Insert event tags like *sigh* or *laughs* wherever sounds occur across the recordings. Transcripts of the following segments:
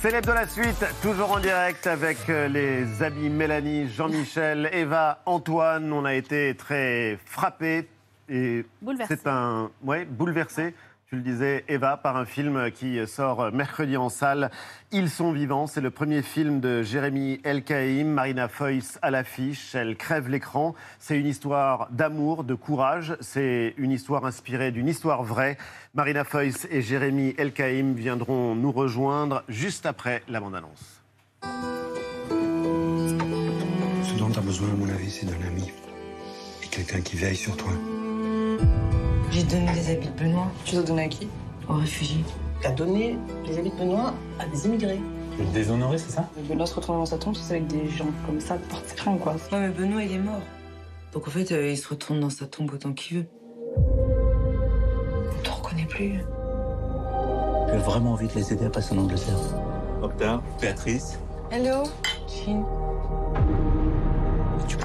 Célèbre de la suite, toujours en direct avec euh, les amis Mélanie, Jean-Michel, Eva, Antoine. On a été très frappés et c'est un ouais, bouleversé. Tu le disais, Eva, par un film qui sort mercredi en salle. Ils sont vivants. C'est le premier film de Jérémy Elkaïm, Marina Foïs à l'affiche. Elle crève l'écran. C'est une histoire d'amour, de courage. C'est une histoire inspirée d'une histoire vraie. Marina Foïs et Jérémy Elkaïm viendront nous rejoindre juste après la bande-annonce. Ce dont tu as besoin, à mon avis, c'est d'un ami. Et quelqu'un qui veille sur toi. J'ai donné les habits de Benoît Tu les as donnés à qui? Aux réfugiés. T'as donné les habits de Benoît à des immigrés. Déshonoré, c'est ça? Benoît se retourne dans sa tombe, c'est avec des gens comme ça, porte crainte quoi. Ouais, mais Benoît, il est mort. Donc en fait, euh, il se retourne dans sa tombe autant qu'il veut. On te reconnaît plus. J'ai vraiment envie de les aider à passer en Angleterre? Octave, Béatrice, Hello? Chine.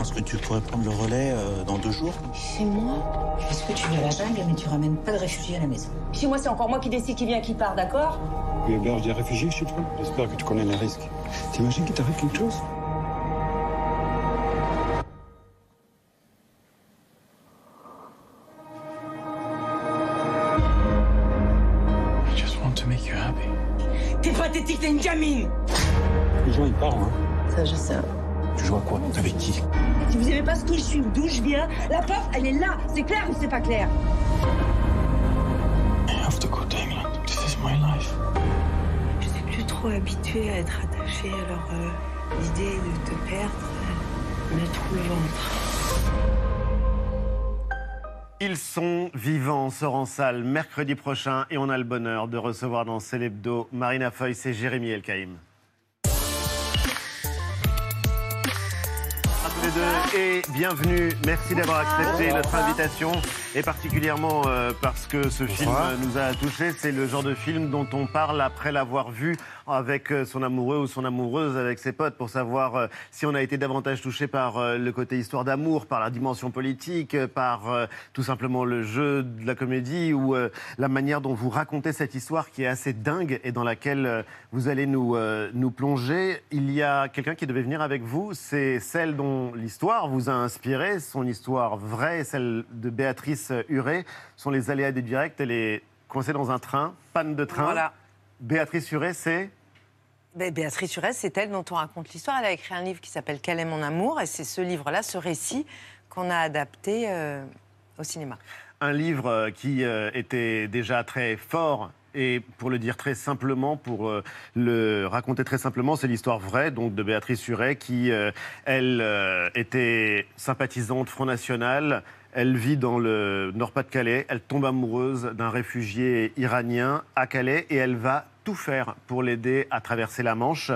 Tu penses que tu pourrais prendre le relais euh, dans deux jours? Chez moi Est-ce que tu vas à la jungle, mais tu ramènes pas de réfugiés à la maison Chez moi, c'est encore moi qui décide qui vient, qui part, d'accord? Il héberge des réfugiés chez toi J'espère que tu connais les risques. T'imagines qu'il t'arrive quelque chose? I just want to make you happy. T'es pathétique, t'es une gamine Les gens, ils parlent, hein. Ça, je sais. Tu joues à quoi Avec qui Si vous aimez pas ce que je suis ou d'où je viens, la porte, elle est là C'est clair ou c'est pas clair I have to go to England. This is my life. Je suis plus trop habituée à être attachée. Alors, euh, l'idée de te perdre euh, me trouve le ventre. Ils sont vivants, sort en salle mercredi prochain et on a le bonheur de recevoir dans Célébdo Marina Foïs et Jérémy Elkaïm. Deux et bienvenue. Merci d'avoir accepté notre invitation et particulièrement euh, parce que ce film nous a touchés. C'est le genre de film dont on parle après l'avoir vu avec euh, son amoureux ou son amoureuse, avec ses potes, pour savoir euh, si on a été davantage touché par euh, le côté histoire d'amour, par la dimension politique, par tout simplement le jeu de la comédie ou la manière dont vous racontez cette histoire qui est assez dingue et dans laquelle vous allez nous, nous plonger. Il y a quelqu'un qui devait venir avec vous, c'est celle dont l'histoire vous a inspiré, son histoire vraie, celle de Béatrice Huré, sont les aléas des directs. Elle est coincée dans un train, panne de train. Voilà. Béatrice Huré, c'est Ben, Béatrice Surès, c'est elle dont on raconte l'histoire. Elle a écrit un livre qui s'appelle Quel est mon amour? Et c'est ce livre-là, ce récit, qu'on a adapté euh, au cinéma. un livre euh, qui euh, était déjà très fort. Et pour le dire très simplement, pour le raconter très simplement, c'est l'histoire vraie donc de Béatrice Suret qui, euh, elle, euh, était sympathisante Front National. Elle vit dans le Nord-Pas-de-Calais. Elle tombe amoureuse d'un réfugié iranien à Calais et elle va tout faire pour l'aider à traverser la Manche.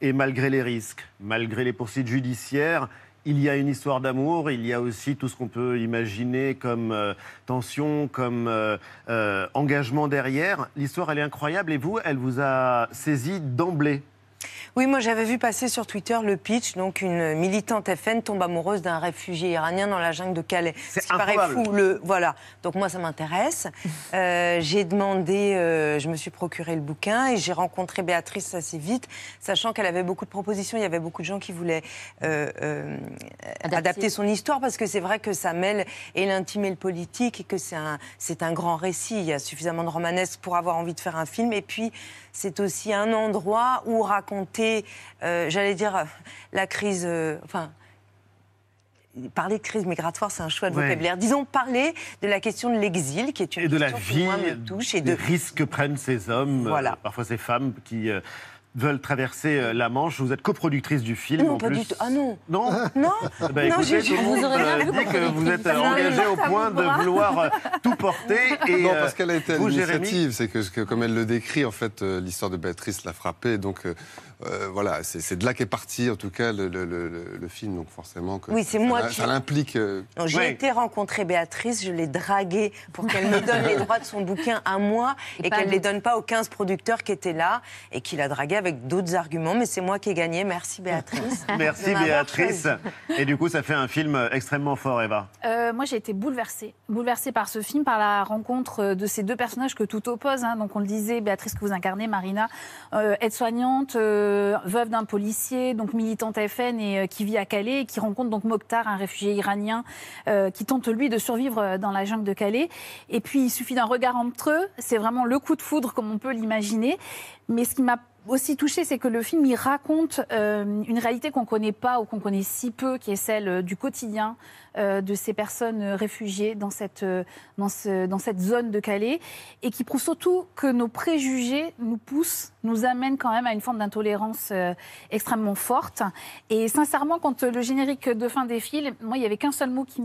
Et malgré les risques, malgré les poursuites judiciaires, il y a une histoire d'amour, il y a aussi tout ce qu'on peut imaginer comme euh, tension, comme euh, euh, engagement derrière. L'histoire, elle est incroyable et vous, elle vous a saisi d'emblée. Oui, moi j'avais vu passer sur Twitter le pitch. Donc une militante FN tombe amoureuse d'un réfugié iranien dans la jungle de Calais. C'est Ce paraît fou. Le, voilà. Donc moi ça m'intéresse. *laughs* Euh, j'ai demandé, euh, je me suis procuré le bouquin et j'ai rencontré Béatrice assez vite, sachant qu'elle avait beaucoup de propositions. Il y avait beaucoup de gens qui voulaient euh, euh, Adapter. adapter son histoire parce que c'est vrai que ça mêle et l'intime et le politique et que c'est un, c'est un grand récit. Il y a suffisamment de romanesque pour avoir envie de faire un film. Et puis c'est aussi un endroit où raconter, euh, j'allais dire, euh, la crise. euh, enfin. Parler de crise migratoire, c'est un choix de Ouais. vocabulaire. Disons parler de la question de l'exil, qui est une Et de la question qui, vie, moi, me touche, et des de risques que prennent ces hommes, Voilà. euh, parfois ces femmes qui euh, veulent traverser euh, la Manche. Vous êtes coproductrice du film. Non, en pas plus. du tout. Ah non. Non Non, Bah, non, écoutez, tout le monde euh, dit que vous êtes euh, Ça va, engagé au point de vouloir tout porter. *laughs* Et, Non, parce qu'elle a été à l'initiative. C'est que, que, comme elle le décrit, en fait, euh, l'histoire de Béatrice l'a frappée. Donc, euh, euh, voilà, c'est de là qu'est parti, en tout cas, le, le- le- le film. Donc, forcément, que Oui, c'est ça, moi ça, qui- ça l'implique. euh, J'ai Ouais. été rencontrer Béatrice, je l'ai draguée pour qu'elle me donne les *laughs* droits de son bouquin à moi Et et, qu'elle ne les donne pas aux 15 producteurs qui étaient là et qui la draguaient avec d'autres arguments, mais c'est moi qui ai gagné. Merci Béatrice. *laughs* Merci Béatrice. Et du coup, ça fait un film extrêmement fort, Eva. Euh, moi, j'ai été bouleversée. Bouleversée par ce film, par la rencontre de ces deux personnages que tout oppose. hein. Donc, on le disait, Béatrice que vous incarnez, Marina, euh, aide-soignante, euh, veuve d'un policier, donc militante FN et euh, qui vit à Calais, et qui rencontre donc Mokhtar, un réfugié iranien, euh, qui tente lui de survivre euh, dans la jungle de Calais. Et puis, il suffit d'un regard entre eux. C'est vraiment le coup de foudre, comme on peut l'imaginer. Mais ce qui m'a aussi touché, c'est que le film il raconte euh, une réalité qu'on connaît pas ou qu'on connaît si peu, qui est celle euh, du quotidien euh, de ces personnes réfugiées dans cette, zone de Calais, et qui prouve surtout que nos préjugés nous poussent, nous amènent quand même à une forme d'intolérance extrêmement forte. Et sincèrement, quand le générique de fin défile, moi, il n'y avait qu'un seul mot qui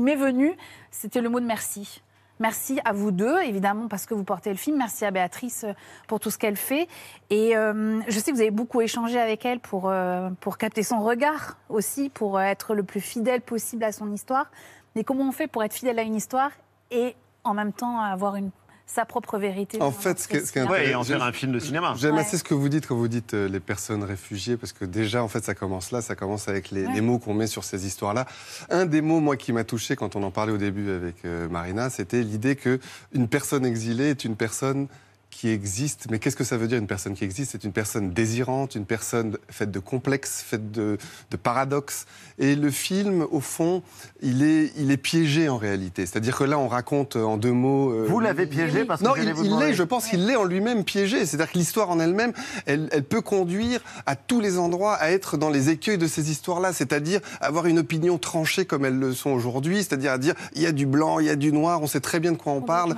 m'est venu, c'était le mot de merci. Merci à vous deux, évidemment, parce que vous portez le film. Merci à Béatrice euh, pour tout ce qu'elle fait. Et euh, je sais que vous avez beaucoup échangé avec elle pour, euh, pour capter son regard aussi, pour être le plus fidèle possible à son histoire. Mais comment on fait pour être fidèle à une histoire et en même temps avoir une, sa propre vérité En fait, ce qui est, ce qui est récit. Ouais, et en faire un film de cinéma. J'aime Ouais. assez ce que vous dites quand vous dites euh, les personnes réfugiées, parce que déjà, en fait, ça commence là, ça commence avec les, Ouais. les mots qu'on met sur ces histoires-là. Un des mots, moi, qui m'a touché quand on en parlait au début avec euh, Marina, c'était l'idée que une personne exilée est une personne qui existe. Mais qu'est-ce que ça veut dire une personne qui existe? C'est une personne désirante, une personne faite de complexes, faite de, de paradoxes. Et le film, au fond, il est, il est piégé en réalité. C'est-à-dire que là, on raconte euh, en deux mots. euh, Vous l'avez piégé parce que non, il, vous il l'est, je pense qu'il l'est en lui-même piégé. C'est-à-dire que l'histoire en elle-même, elle, elle peut conduire à tous les endroits à être dans les écueils de ces histoires-là, c'est-à-dire avoir une opinion tranchée comme elles le sont aujourd'hui, c'est-à-dire à dire il y a du blanc, il y a du noir, on sait très bien de quoi on parle.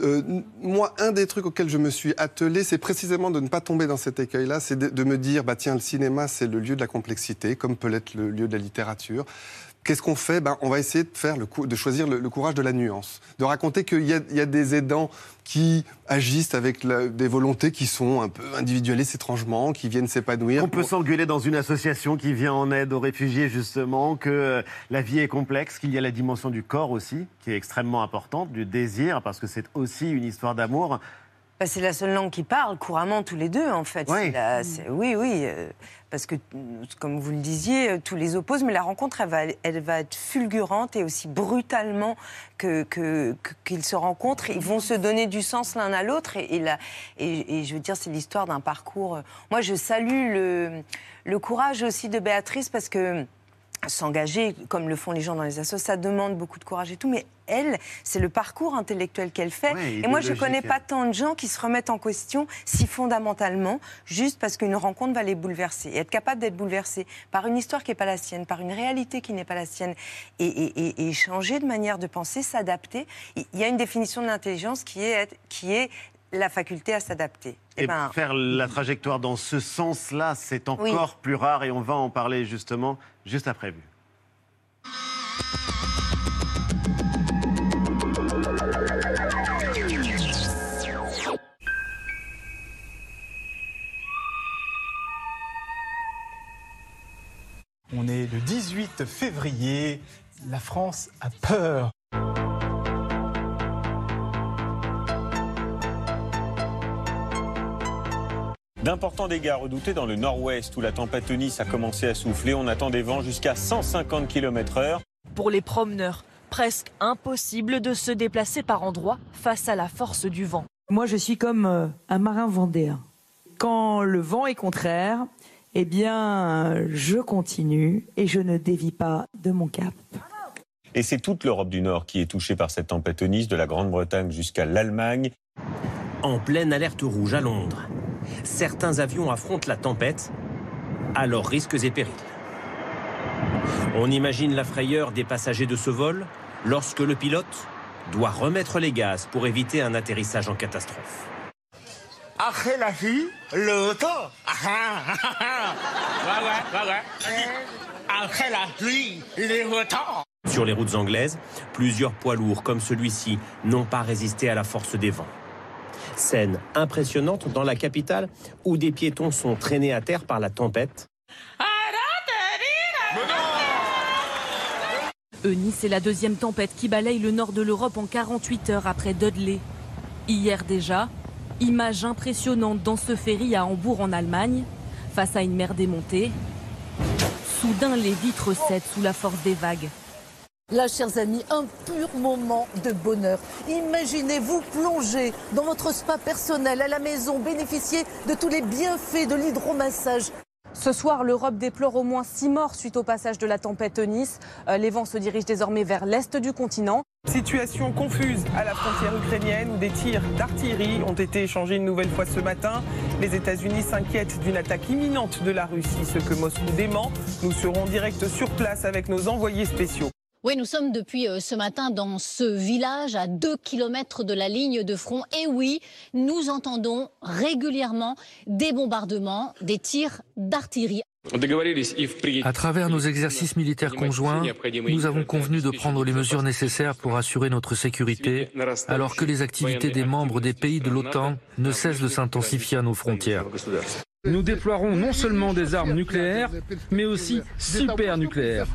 Euh, moi, un des trucs auxquels je me suis attelé, c'est précisément de ne pas tomber dans cet écueil-là, c'est de, de me dire, bah tiens, le cinéma, c'est le lieu de la complexité, comme peut l'être le lieu de la littérature. Qu'est-ce qu'on fait? Ben, On va essayer de, faire le de choisir le, le courage de la nuance, de raconter qu'il y, a- il y a des aidants qui agissent avec la- des volontés qui sont un peu individualistes étrangement, qui viennent s'épanouir. On peut s'engueuler dans une association qui vient en aide aux réfugiés, justement, que euh, la vie est complexe, qu'il y a la dimension du corps aussi, qui est extrêmement importante, du désir, parce que c'est aussi une histoire d'amour. Bah, c'est la seule langue qui parle couramment tous les deux, en fait. Oui. La- oui, oui. euh, parce que, euh, comme vous le disiez, euh, tous les opposent, mais la rencontre, elle va, elle va être fulgurante et aussi brutalement que- que- que- qu'ils se rencontrent. Ils vont se donner du sens l'un à l'autre. Et, et, la- et- et je veux dire, c'est l'histoire d'un parcours. Moi, je salue le, le courage aussi de Béatrice parce que s'engager, comme le font les gens dans les assos, ça demande beaucoup de courage et tout, mais elle, c'est le parcours intellectuel qu'elle fait. Ouais, et moi, je idéologique. connais pas tant de gens qui se remettent en question si fondamentalement, juste parce qu'une rencontre va les bouleverser. Et être capable d'être bouleversé par une histoire qui n'est pas la sienne, par une réalité qui n'est pas la sienne, et, et- et- et changer de manière de penser, s'adapter. Il y a une définition de l'intelligence qui est, qui est la faculté à s'adapter. Et Eh ben, faire la trajectoire dans ce sens-là, c'est encore plus rare et on va en parler justement juste après vue. On est le 18 février. La France a peur. D'importants dégâts redoutés dans le nord-ouest où la tempête Eunice a commencé à souffler. On attend des vents jusqu'à 150 km/h. Pour les promeneurs, presque impossible de se déplacer par endroits face à la force du vent. Moi, je suis comme euh, un marin vendéen. Quand le vent est contraire, eh bien, je continue et je ne dévie pas de mon cap. Et c'est toute l'Europe du Nord qui est touchée par cette tempête Eunice, de la Grande-Bretagne jusqu'à l'Allemagne. En pleine alerte rouge à Londres, certains avions affrontent la tempête à leurs risques et périls. On imagine la frayeur des passagers de ce vol lorsque le pilote doit remettre les gaz pour éviter un atterrissage en catastrophe. Après la vie, le temps. *laughs* Ouais, ouais, ouais, ouais. Après la pluie, le temps. Sur les routes anglaises, plusieurs poids lourds comme celui-ci n'ont pas résisté à la force des vents. Scène impressionnante dans la capitale où des piétons sont traînés à terre par la tempête. Eunice est la deuxième tempête qui balaye le nord de l'Europe en 48 heures après Dudley. Hier déjà, Image impressionnante dans ce ferry à Hambourg en Allemagne, face à une mer démontée. Soudain, les vitres cèdent sous la force des vagues. Là, chers amis, un pur moment de bonheur. Imaginez-vous plonger dans votre spa personnel à la maison, bénéficier de tous les bienfaits de l'hydromassage. Ce soir, l'Europe déplore au moins six morts suite au passage de la tempête Eunice. Euh, les vents se dirigent désormais vers l'est du continent. Situation confuse à la frontière ukrainienne où des tirs d'artillerie ont été échangés une nouvelle fois ce matin. Les États-Unis s'inquiètent d'une attaque imminente de la Russie, ce que Moscou dément. Nous serons direct sur place avec nos envoyés spéciaux. Oui, nous sommes depuis euh, ce matin dans ce village à 2 km de la ligne de front. Et oui, nous entendons régulièrement des bombardements, des tirs d'artillerie. À travers nos exercices militaires conjoints, nous avons convenu de prendre les mesures nécessaires pour assurer notre sécurité, alors que les activités des membres des pays de l'OTAN ne cessent de s'intensifier à nos frontières. Nous déploierons non seulement des armes nucléaires, mais aussi super nucléaires.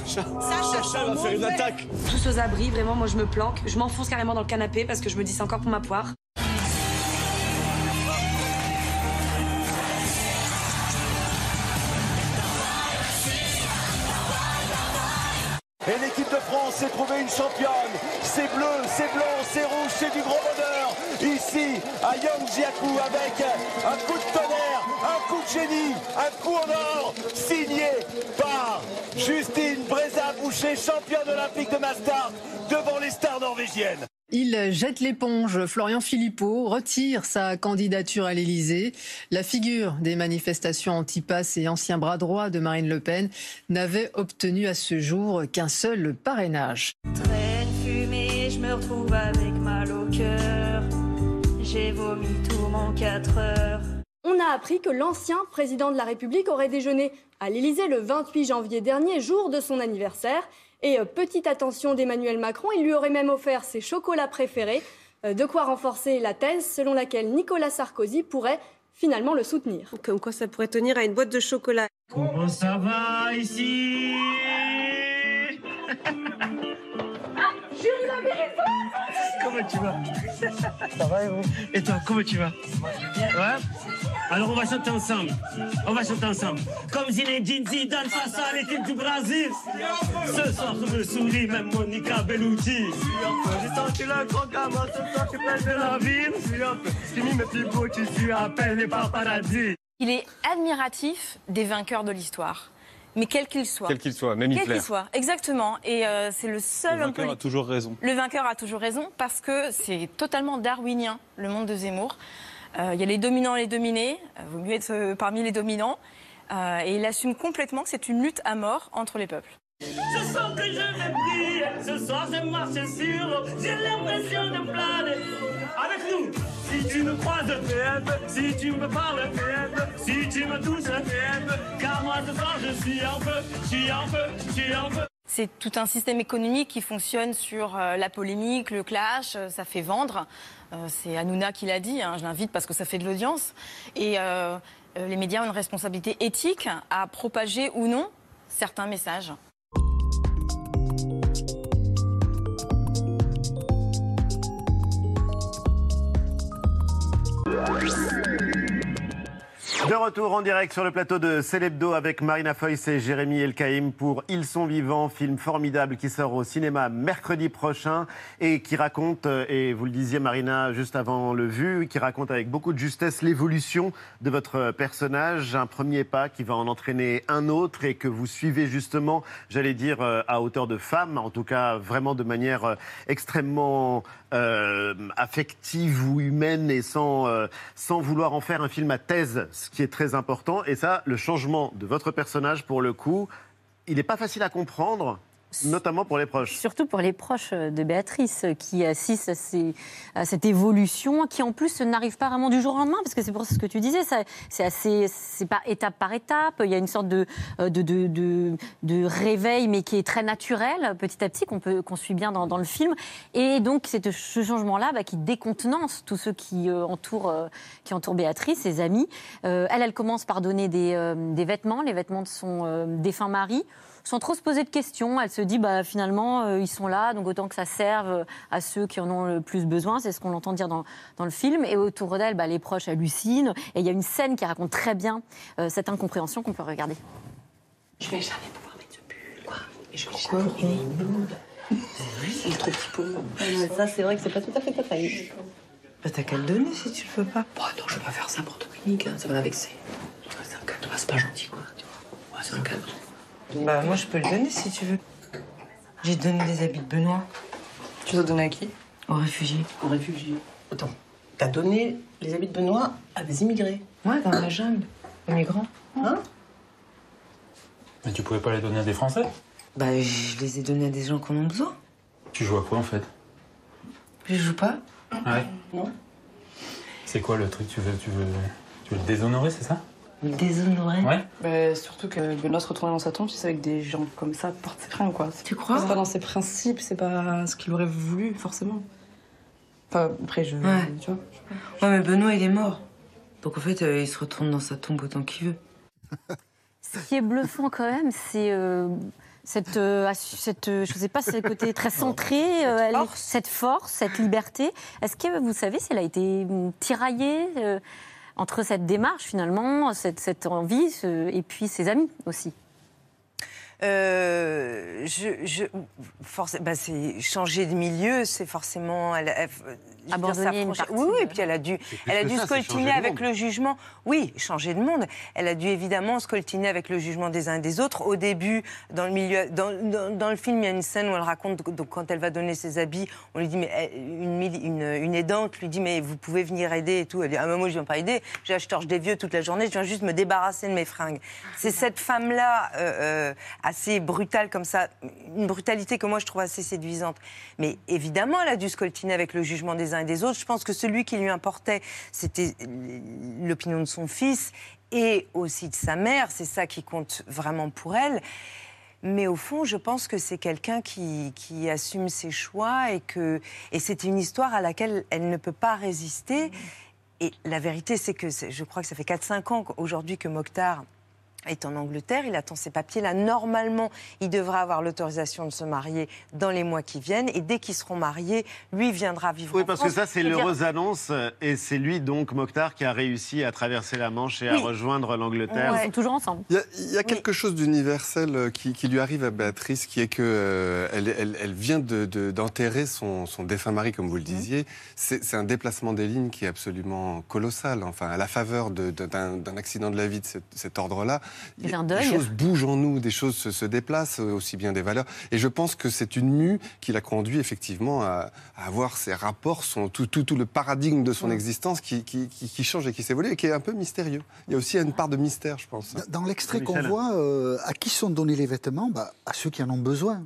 Sacha va faire une attaque. Tous aux abris, vraiment, moi je me planque. Je m'enfonce carrément dans le canapé parce que je me dis c'est encore pour ma poire. Et l'équipe de France s'est trouvée une championne. C'est bleu, c'est blanc, c'est rouge, c'est du grand bonheur. Ici, à Yangjiakou, avec un coup de tonnerre, un coup de génie, un coup en or, signé par Justine Brézard-Boucher, championne olympique de Master, devant les stars norvégiennes. Il jette l'éponge. Florian Philippot retire sa candidature à l'Élysée. La figure des manifestations anti-pass et ancien bras droit de Marine Le Pen n'avait obtenu à ce jour qu'un seul parrainage. Traîne fumée, je me retrouve avec mal au cœur. J'ai vomi tout mon 4 heures. On a appris que l'ancien président de la République aurait déjeuné à l'Élysée le 28 janvier dernier, jour de son anniversaire. Et euh, petite attention d'Emmanuel Macron, il lui aurait même offert ses chocolats préférés, euh, de quoi renforcer la thèse selon laquelle Nicolas Sarkozy pourrait finalement le soutenir. Comme quoi ça pourrait tenir à une boîte de chocolat. Comment ça va ici? *laughs* Comment tu vas Ça va et vous Et toi, comment tu vas Ouais Alors on va chanter ensemble. On va chanter ensemble. Comme Zinedine Zidane face à l'équipe du Brésil. Ce soir, je me souris, même Monica Bellucci. J'ai senti le grand gamin, ce soir, je suis de la ville. J'ai mis mes petits beaux tissus à peine les paradis. Il est admiratif des vainqueurs de l'histoire. Mais quel qu'il soit. Quel qu'il soit, même Quel qu'il soit, exactement. Et euh, c'est le seul Le homme vainqueur a toujours raison. Le vainqueur a toujours raison parce que c'est totalement darwinien, le monde de Zemmour. Euh, Il y a les dominants et les dominés. Euh, vaut mieux être euh, parmi les dominants. Euh, et il assume complètement que c'est une lutte à mort entre les peuples. Je sens que je vais briller. Ce soir, je marche sur l'eau. J'ai l'impression de planer. Avec nous. C'est tout un système économique qui fonctionne sur euh, la polémique, le clash, euh, ça fait vendre. Euh, c'est Hanouna qui l'a dit, hein, je l'invite parce que ça fait de l'audience. Et les médias ont une responsabilité éthique à propager ou non certains messages. De retour en direct sur le plateau de Célébdo avec Marina Foïs et Jérémy Elkaïm pour Ils sont vivants, film formidable qui sort au cinéma mercredi prochain et qui raconte, euh, et vous le disiez Marina juste avant le vu, qui raconte avec beaucoup de justesse l'évolution de votre personnage, un premier pas qui va en entraîner un autre et que vous suivez justement, j'allais dire, euh, à hauteur de femme, en tout cas vraiment de manière euh, extrêmement euh, affective ou humaine et sans, euh, sans vouloir en faire un film à thèse, ce qui est très important. Et ça, le changement de votre personnage, pour le coup, il n'est pas facile à comprendre, notamment pour les proches. Surtout pour les proches de Béatrice qui assistent à, ces- à cette évolution, qui en plus n'arrive pas vraiment du jour au lendemain, parce que c'est pour ce que tu disais, c'est assez, c'est pas étape par étape. Il y a une sorte de, de, de, de- de réveil, mais qui est très naturel, petit à petit, qu'on peut qu'on suit bien dans, dans le film. Et donc c'est ce changement-là bah, qui décontenance tous ceux qui euh, entourent euh, qui entourent Béatrice, ses amis. Euh, elle, elle commence par donner des, euh, des vêtements, les vêtements de son euh, défunt mari. Sans trop se poser de questions. Elle se dit, bah, finalement, euh, ils sont là, donc autant que ça serve à ceux qui en ont le plus besoin. C'est ce qu'on entend dire dans, dans, le film. Et autour d'elle, bah, les proches hallucinent. Et il y a une scène qui raconte très bien euh, cette incompréhension qu'on peut regarder. Je vais jamais pouvoir mettre ce pull, quoi. Et je vais jamais il C'est le trop petit pot. ça, c'est vrai que c'est pas tout à fait ta taille. Bah, t'as qu'à le donner si tu le veux pas. Bon, non, je vais pas faire ça pour Dominique, hein, ça va la vexer. C'est un cadeau, c'est pas gentil, quoi. Ouais, c'est un cadeau. Bah, moi, je peux le donner si tu veux. J'ai donné des habits de Benoît. Tu dois donner à qui? Aux réfugiés. Aux réfugiés. Attends, t'as donné les habits de Benoît à des immigrés? Ouais, dans la jungle. Aux migrants. Hein? Mais tu pouvais pas les donner à des Français? Bah, je les ai donnés à des gens qui en ont besoin. Tu joues à quoi en fait? Je joue pas. Ouais. Non. C'est quoi le truc? Tu veux, tu, veux, tu veux le déshonorer, c'est ça? Déshonorer Ouais. Bah, surtout que Benoît se retournait dans sa tombe, tu sais, avec des gens comme ça, porte ses fringues, quoi. Tu crois C'est pas dans ses principes, c'est pas ce qu'il aurait voulu, forcément. Enfin, après, je. Ouais. Tu vois Ouais, mais Benoît, il est mort. Donc en fait, euh, il se retourne dans sa tombe autant qu'il veut. Ce qui est bluffant quand même, c'est euh, cette, euh, cette, euh, je sais pas, ce côté très *laughs* centré, euh, cette force, cette liberté. Est-ce que vous savez si elle a été hum, tiraillée euh, entre cette démarche finalement, cette, cette envie, ce- et puis ses amis aussi Euh, je, je, bah, c'est changer de milieu, c'est forcément. Elle, elle- dire, Abandonner ça une partie Oui, oui, de- et puis elle a dû, elle a dû ça, scoltiner avec le jugement. Oui, changer de monde. Elle a dû évidemment scoltiner avec le jugement des uns et des autres. Au début, dans le milieu, dans, dans- dans le film, il y a une scène où elle raconte donc quand elle va donner ses habits, on lui dit mais elle- une, une, une aidante lui dit mais vous pouvez venir aider et tout. Elle dit ah mais moi je viens pas aider. J'ai je torche des vieux toute la journée. Je viens juste me débarrasser de mes fringues. C'est cette femme là assez brutale comme ça, une brutalité que moi je trouve assez séduisante. Mais évidemment, elle a dû scoltiner avec le jugement des uns et des autres. Je pense que celui qui lui importait, c'était l'opinion de son fils et aussi de sa mère. C'est ça qui compte vraiment pour elle. Mais au fond, je pense que c'est quelqu'un qui, assume ses choix et que et c'est une histoire à laquelle elle ne peut pas résister. Et la vérité, c'est que je crois que ça fait 4-5 ans aujourd'hui que Mokhtar est en Angleterre, il attend ses papiers. Là, normalement, il devra avoir l'autorisation de se marier dans les mois qui viennent. Et dès qu'ils seront mariés, lui viendra vivre Oui, en parce que ça, c'est dire, l'heureuse annonce. euh, Et c'est lui, donc, Mokhtar, qui a réussi à traverser la Manche et à rejoindre l'Angleterre. Ils sont toujours ensemble. Il y a, il y a quelque chose d'universel euh, qui, qui lui arrive à Béatrice, qui est que euh, elle, elle- elle vient de- de- d'enterrer son, son défunt mari, comme vous le disiez. C'est c'est un déplacement des lignes qui est absolument colossal. Enfin, à la faveur d'un d'un accident de la vie de cet, cet ordre-là, Il des choses bougent en nous, des choses se, se déplacent, euh, aussi bien des valeurs. Et je pense que c'est une mue qui l'a conduit effectivement à, à avoir ses rapports, son, tout, tout, tout le paradigme de son existence qui, qui, qui- qui change et qui s'évolue et qui est un peu mystérieux. Il y a aussi une part de mystère, je pense. Dans l'extrait qu'on voit, euh, à qui sont donnés les vêtements? Bah, À ceux qui en ont besoin.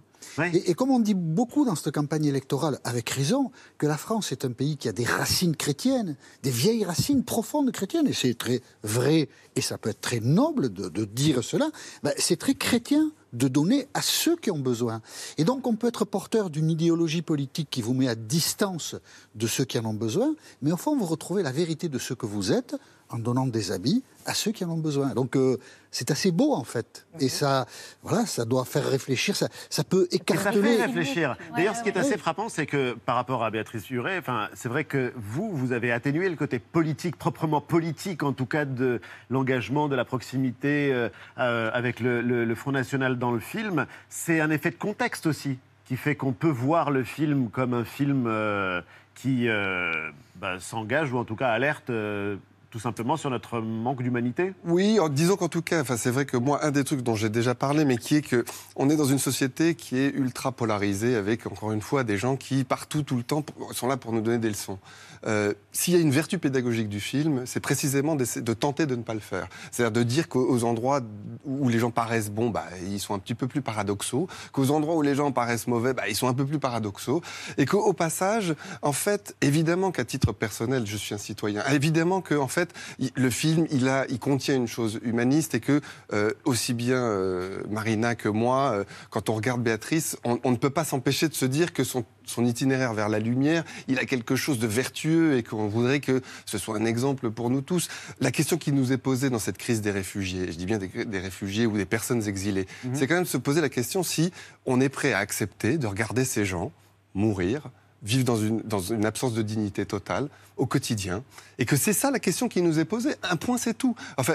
Et, comme on dit beaucoup dans cette campagne électorale, avec raison, que la France est un pays qui a des racines chrétiennes, des vieilles racines profondes chrétiennes, et c'est très vrai, et ça peut être très noble de, dire cela, bah, c'est très chrétien de donner à ceux qui ont besoin. Et donc on peut être porteur d'une idéologie politique qui vous met à distance de ceux qui en ont besoin, mais au fond vous retrouvez la vérité de ce que vous êtes en donnant des habits à ceux qui en ont besoin. Donc euh, c'est assez beau en fait. Et ça, voilà, ça doit faire réfléchir, ça, ça peut Et ça écarteler. fait réfléchir. D'ailleurs, ce qui est assez frappant, c'est que par rapport à Béatrice Huret, enfin, c'est vrai que vous, vous avez atténué le côté politique, proprement politique, en tout cas, de l'engagement, de la proximité euh, euh, avec le, le- le Front National dans le film. C'est un effet de contexte aussi, qui fait qu'on peut voir le film comme un film euh, qui euh, bah, s'engage, ou en tout cas alerte. euh, tout simplement sur notre manque d'humanité Oui, disons qu'en tout cas, enfin, c'est vrai que moi, un des trucs dont j'ai déjà parlé, mais qui est que on est dans une société qui est ultra polarisée, avec encore une fois des gens qui partout, tout le temps, sont là pour nous donner des leçons. Euh, S'il y a une vertu pédagogique du film, c'est précisément de tenter de ne pas le faire. C'est-à-dire de dire qu'aux aux endroits où les gens paraissent bons, bah, ils sont un petit peu plus paradoxaux, qu'aux endroits où les gens paraissent mauvais, bah, ils sont un peu plus paradoxaux, et qu'au au passage, en fait, évidemment qu'à titre personnel, je suis un citoyen, évidemment que fait, fait, le film, il, a, il contient une chose humaniste et que, euh, aussi bien euh, Marina que moi, euh, quand on regarde Béatrice, on, on ne peut pas s'empêcher de se dire que son son itinéraire vers la lumière, il a quelque chose de vertueux et qu'on voudrait que ce soit un exemple pour nous tous. La question qui nous est posée dans cette crise des réfugiés, je dis bien des, réfugiés ou des personnes exilées, mhm. c'est quand même de se poser la question si on est prêt à accepter de regarder ces gens mourir, vivre dans une, absence de dignité totale au quotidien, et que c'est ça la question qui nous est posée. Un point, c'est tout. Enfin,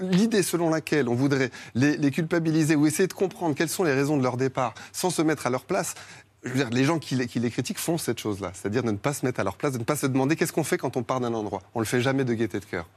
l'idée selon laquelle on voudrait les, culpabiliser ou essayer de comprendre quelles sont les raisons de leur départ sans se mettre à leur place, je veux dire, les gens qui les, critiquent font cette chose-là, c'est-à-dire de ne pas se mettre à leur place, de ne pas se demander qu'est-ce qu'on fait quand on part d'un endroit. On le fait jamais de gaieté de cœur.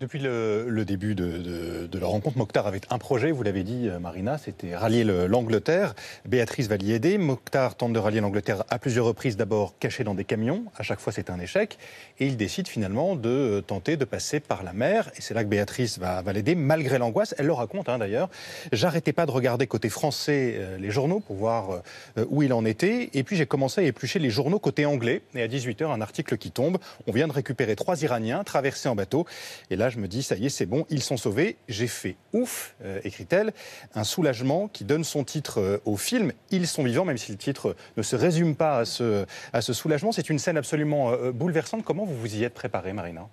Depuis le, début de, de, la rencontre, Mokhtar avait un projet, vous l'avez dit, euh, Marina, c'était rallier l'Angleterre. Béatrice va l'y aider. Mokhtar tente de rallier l'Angleterre à plusieurs reprises, d'abord caché dans des camions. À chaque fois, c'est un échec. Et il décide finalement de euh, tenter de passer par la mer. Et c'est là que Béatrice va, va l'aider, malgré l'angoisse. Elle le raconte hein, d'ailleurs. J'arrêtais pas de regarder côté français euh, les journaux pour voir où il en était. Et puis j'ai commencé à éplucher les journaux côté anglais. Et à 18h, un article qui tombe. On vient de récupérer trois Iraniens traversés en bateau. Et là, je me dis, ça y est, c'est bon, ils sont sauvés. J'ai fait ouf, euh, écrit-elle. Un soulagement qui donne son titre euh, au film. Ils sont vivants, même si le titre ne se résume pas à ce, soulagement. C'est une scène absolument euh, bouleversante. Comment vous vous y êtes préparée, Marina?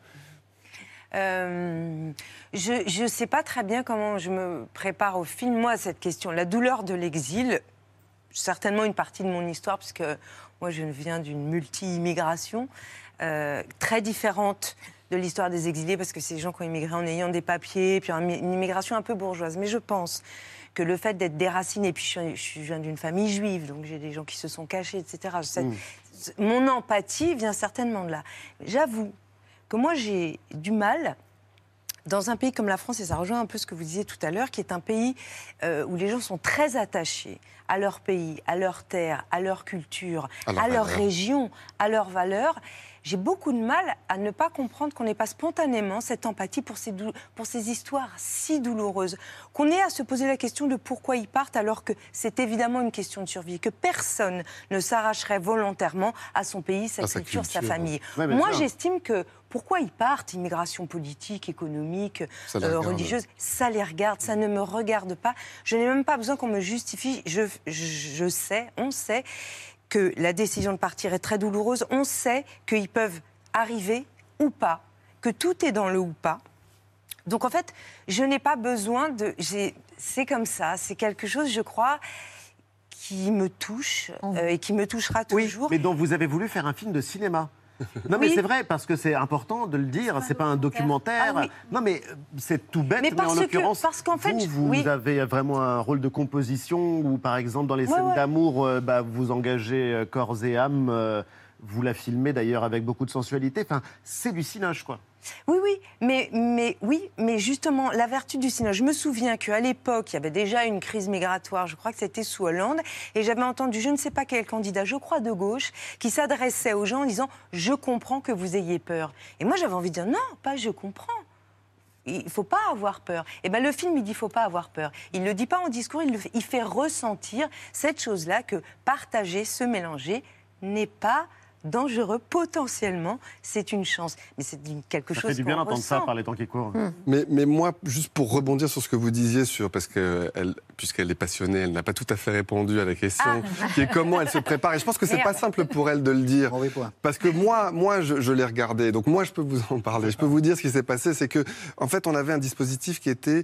Je ne sais pas très bien comment je me prépare au film, moi, cette question. La douleur de l'exil, certainement une partie de mon histoire, puisque moi je viens d'une multi-immigration euh, très différente de l'histoire des exilés, parce que c'est des gens qui ont immigré en ayant des papiers, puis une immigration un peu bourgeoise. Mais je pense que le fait d'être déraciné, puis je, viens d'une famille juive, donc j'ai des gens qui se sont cachés, etc. Mm. Mon empathie vient certainement de là. J'avoue que moi j'ai du mal dans un pays comme la France, et ça rejoint un peu ce que vous disiez tout à l'heure, qui est un pays euh, où les gens sont très attachés à leur pays, à leur terre, à leur culture, à leur région, à leurs valeurs j'ai beaucoup de mal à ne pas comprendre qu'on n'ait pas spontanément cette empathie pour ces, pour ces histoires si douloureuses, qu'on ait à se poser la question de pourquoi ils partent alors que c'est évidemment une question de survie, que personne ne s'arracherait volontairement à son pays, sa, culture, sa famille. Moi, j'estime que pourquoi ils partent, immigration politique, économique, euh, religieuse, ça les regarde, ça ne me regarde pas. Je n'ai même pas besoin qu'on me justifie. Je, je sais, on sait que la décision de partir est très douloureuse. On sait qu'ils peuvent arriver ou pas, que tout est dans le ou pas. Donc en fait, je n'ai pas besoin de... C'est comme ça, c'est quelque chose, je crois, qui me touche euh, et qui me touchera toujours. Oui, mais dont vous avez voulu faire un film de cinéma. Non, mais c'est vrai, parce que c'est important de le dire, c'est pas un documentaire. Ah non, mais euh, c'est tout bête, mais, en l'occurrence, parce qu'en fait, vous, vous avez vraiment un rôle de composition où, par exemple, dans les scènes d'amour, euh, bah, vous engagez euh, corps et âme, vous la filmez d'ailleurs avec beaucoup de sensualité. Enfin, c'est du cinéma, quoi. Oui, oui, mais, mais, oui, mais justement, la vertu du cinéma. Je me souviens qu'à l'époque, il y avait déjà une crise migratoire, je crois que c'était sous Hollande, et j'avais entendu je ne sais pas quel candidat, je crois de gauche, qui s'adressait aux gens en disant Je comprends que vous ayez peur. Et moi, j'avais envie de dire Non, pas je comprends. Il ne faut pas avoir peur. Et eh ben le film, il dit faut pas avoir peur. Il ne le dit pas en discours, il fait ressentir cette chose-là que partager, se mélanger n'est pas dangereux, potentiellement, c'est une chance. Mais c'est quelque chose. Ça fait du bien d'entendre ça par les temps qui courent. Hmm. Mais, mais, moi, juste pour rebondir sur ce que vous disiez, sur, parce que elle, puisqu'elle est passionnée, elle n'a pas tout à fait répondu à la question ah. qui est comment elle se prépare. Et je pense que c'est pas simple pour elle de le dire. Parce que moi, moi je, l'ai regardé. Donc moi, je peux vous en parler. Je peux vous dire ce qui s'est passé. C'est que, en fait, on avait un dispositif qui était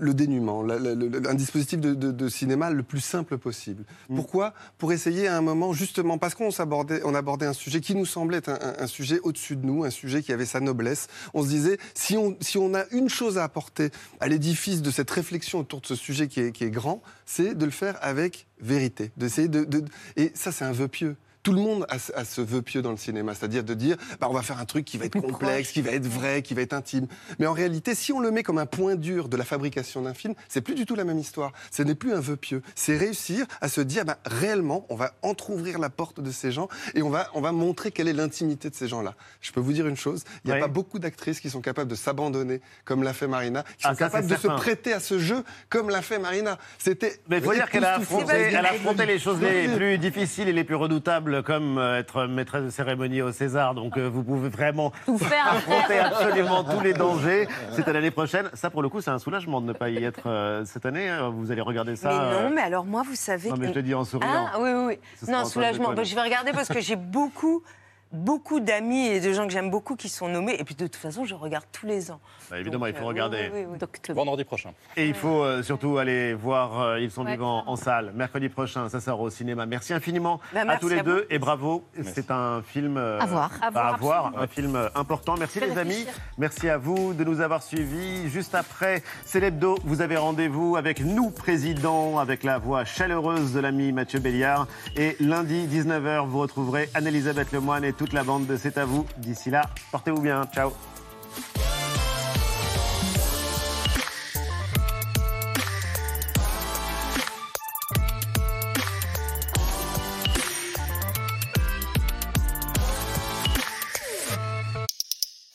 le dénuement, un dispositif de, cinéma le plus simple possible. Hmm. Pourquoi? Pour essayer à un moment, justement, parce qu'on abordait, on abordait un sujet qui nous semblait être un, sujet au-dessus de nous, un sujet qui avait sa noblesse. On se disait, si on, si on a une chose à apporter à l'édifice de cette réflexion autour de ce sujet qui est, qui est grand, c'est de le faire avec vérité. D'essayer de, de, Et ça, c'est un vœu pieux tout le monde a, ce vœu pieux dans le cinéma, c'est-à-dire de dire bah, on va faire un truc qui va être complexe, qui va être vrai, qui va être intime. Mais en réalité, si on le met comme un point dur de la fabrication d'un film, c'est plus du tout la même histoire. Ce n'est plus un vœu pieux. C'est réussir à se dire bah, réellement, on va entrouvrir la porte de ces gens et on va, on va montrer quelle est l'intimité de ces gens-là. Je peux vous dire une chose il n'y a pas beaucoup d'actrices qui sont capables de s'abandonner comme l'a fait Marina, qui ah, sont capables de se prêter à ce jeu comme l'a fait Marina. C'était. Mais il faut dire qu'elle a affronté, les choses les plus difficiles et les plus redoutables incroyable, comme euh, être maîtresse de cérémonie au César. Donc euh, vous pouvez vraiment *laughs* Tout faire. affronter absolument tous les dangers. C'est à l'année prochaine. Ça, pour le coup, c'est un soulagement de ne pas y être euh, cette année. hein. Vous allez regarder ça. Mais non, mais alors moi, vous savez. Non, mais je te dis en souriant. Ah, oui, oui, Non, soulagement. Bah, je vais regarder parce que j'ai beaucoup, beaucoup d'amis et de gens que j'aime beaucoup qui sont nommés. Et puis de toute façon, je regarde tous les ans. Bah, évidemment, il faut euh, regarder. oui, oui, oui. Vendredi prochain. Et il faut euh, surtout aller voir euh, Ils sont Ouais. vivants en salle. Mercredi prochain, ça sort au cinéma. Merci infiniment Bah, à tous les à deux vous. et bravo. C'est un film euh, À voir. bah, À voir, à voir, absolument. un film important. Merci les amis. réfléchir. Merci à vous de nous avoir suivis. Juste après, c'est l'hebdo. Vous avez rendez-vous avec nous, président, avec la voix chaleureuse de l'ami Mathieu Béliard. Et lundi, 19h, vous retrouverez Anne-Elisabeth Lemoine et toute la bande de C'est à vous. D'ici là, portez-vous bien. Ciao.